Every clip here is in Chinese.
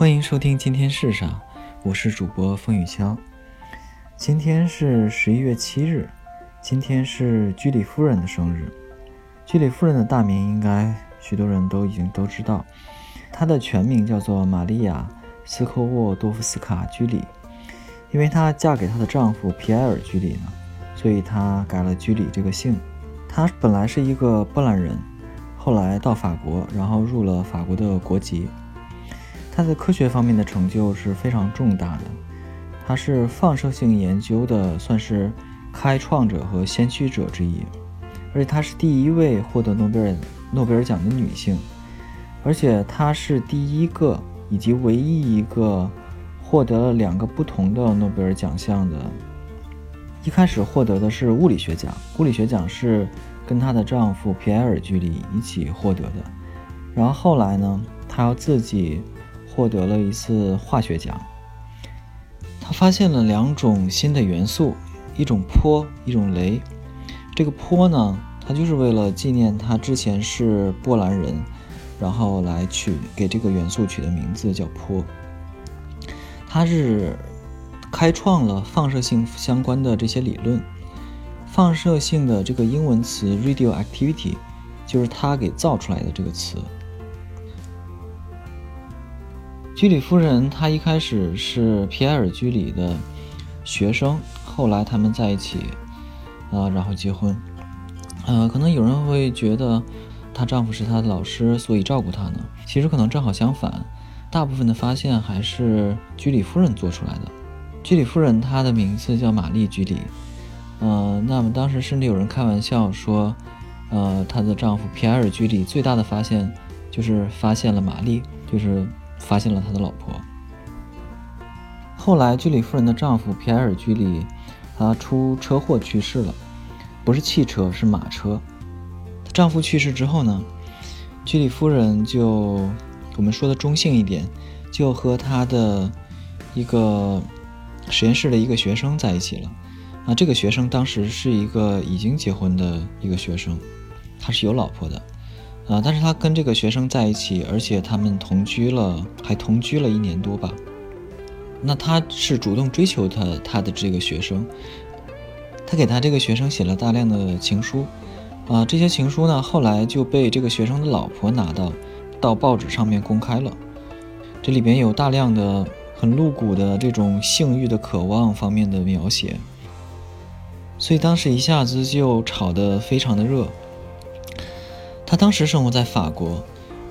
欢迎收听今天是啥，我是主播风雨枪。今天是十一月七日，今天是居里夫人的生日。居里夫人的大名应该许多人都已经都知道，她的全名叫做玛利亚·斯科沃多夫斯卡·居里。因为她嫁给她的丈夫皮埃尔·居里呢，所以她改了居里这个姓。她本来是一个波兰人，后来到法国，然后入了法国的国籍。他在科学方面的成就是非常重大的，他是放射性研究的算是开创者和先驱者之一，而且她是第一位获得诺贝尔诺贝尔奖的女性，而且她是第一个以及唯一一个获得了两个不同的诺贝尔奖项的。一开始获得的是物理学奖，物理学奖是跟她的丈夫皮埃尔·居里一起获得的，然后后来呢，她要自己。获得了一次化学奖。他发现了两种新的元素，一种钋，一种镭。这个钋呢，他就是为了纪念他之前是波兰人，然后来取给这个元素取的名字叫钋。他是开创了放射性相关的这些理论。放射性的这个英文词 radioactivity，就是他给造出来的这个词。居里夫人，她一开始是皮埃尔·居里的学生，后来他们在一起，啊，然后结婚。呃，可能有人会觉得她丈夫是她的老师，所以照顾她呢。其实可能正好相反，大部分的发现还是居里夫人做出来的。居里夫人她的名字叫玛丽·居里，呃，那么当时甚至有人开玩笑说，呃，她的丈夫皮埃尔·居里最大的发现就是发现了玛丽，就是。发现了他的老婆。后来，居里夫人的丈夫皮埃尔·居里，他出车祸去世了，不是汽车，是马车。丈夫去世之后呢，居里夫人就我们说的中性一点，就和他的一个实验室的一个学生在一起了。啊，这个学生当时是一个已经结婚的一个学生，他是有老婆的。啊！但是他跟这个学生在一起，而且他们同居了，还同居了一年多吧。那他是主动追求他他的这个学生，他给他这个学生写了大量的情书，啊，这些情书呢，后来就被这个学生的老婆拿到，到报纸上面公开了。这里边有大量的很露骨的这种性欲的渴望方面的描写，所以当时一下子就炒得非常的热。他当时生活在法国，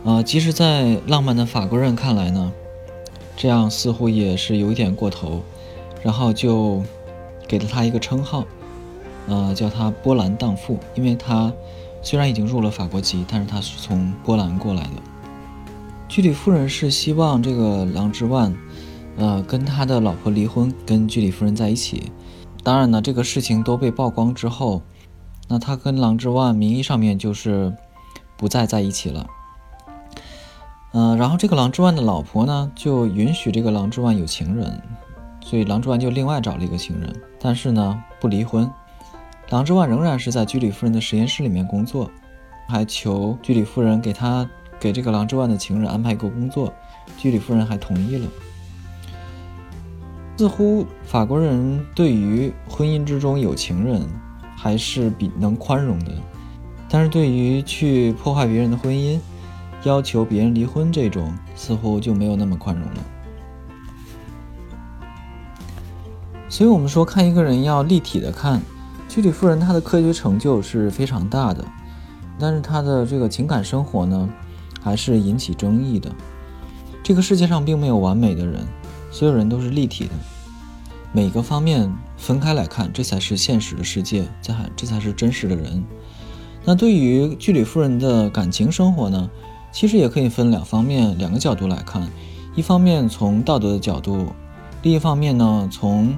啊，即使在浪漫的法国人看来呢，这样似乎也是有一点过头，然后就给了他一个称号，呃，叫他波兰荡妇，因为他虽然已经入了法国籍，但是他是从波兰过来的。居里夫人是希望这个郎之万，呃，跟他的老婆离婚，跟居里夫人在一起。当然呢，这个事情都被曝光之后，那他跟郎之万名义上面就是。不再在一起了，嗯，然后这个郎之万的老婆呢，就允许这个郎之万有情人，所以郎之万就另外找了一个情人，但是呢，不离婚。郎之万仍然是在居里夫人的实验室里面工作，还求居里夫人给他给这个郎之万的情人安排一个工作，居里夫人还同意了。似乎法国人对于婚姻之中有情人还是比能宽容的。但是对于去破坏别人的婚姻，要求别人离婚这种，似乎就没有那么宽容了。所以，我们说看一个人要立体的看，居里夫人她的科学成就是非常大的，但是她的这个情感生活呢，还是引起争议的。这个世界上并没有完美的人，所有人都是立体的，每个方面分开来看，这才是现实的世界，这还这才是真实的人。那对于居里夫人的感情生活呢，其实也可以分两方面、两个角度来看。一方面从道德的角度，另一方面呢从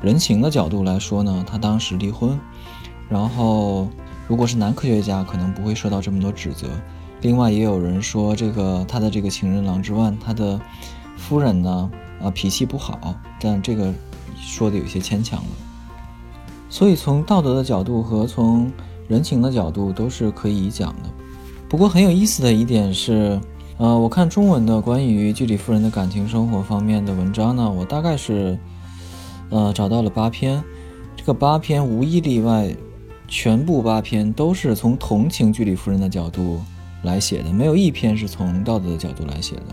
人情的角度来说呢，他当时离婚，然后如果是男科学家，可能不会受到这么多指责。另外也有人说，这个他的这个情人郎之万，他的夫人呢，啊脾气不好，但这个说的有些牵强了。所以从道德的角度和从人情的角度都是可以讲的，不过很有意思的一点是，呃，我看中文的关于居里夫人的感情生活方面的文章呢，我大概是呃找到了八篇，这个八篇无一例外，全部八篇都是从同情居里夫人的角度来写的，没有一篇是从道德的角度来写的。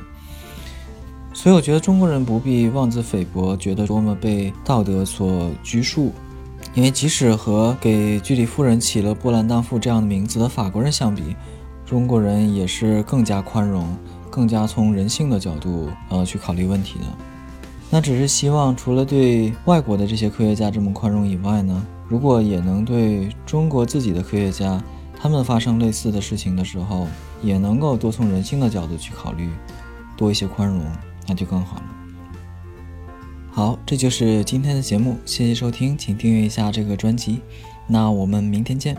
所以我觉得中国人不必妄自菲薄，觉得多么被道德所拘束。因为即使和给居里夫人起了波兰荡妇这样的名字的法国人相比，中国人也是更加宽容、更加从人性的角度呃去考虑问题的。那只是希望，除了对外国的这些科学家这么宽容以外呢，如果也能对中国自己的科学家，他们发生类似的事情的时候，也能够多从人性的角度去考虑，多一些宽容，那就更好了。好，这就是今天的节目，谢谢收听，请订阅一下这个专辑，那我们明天见。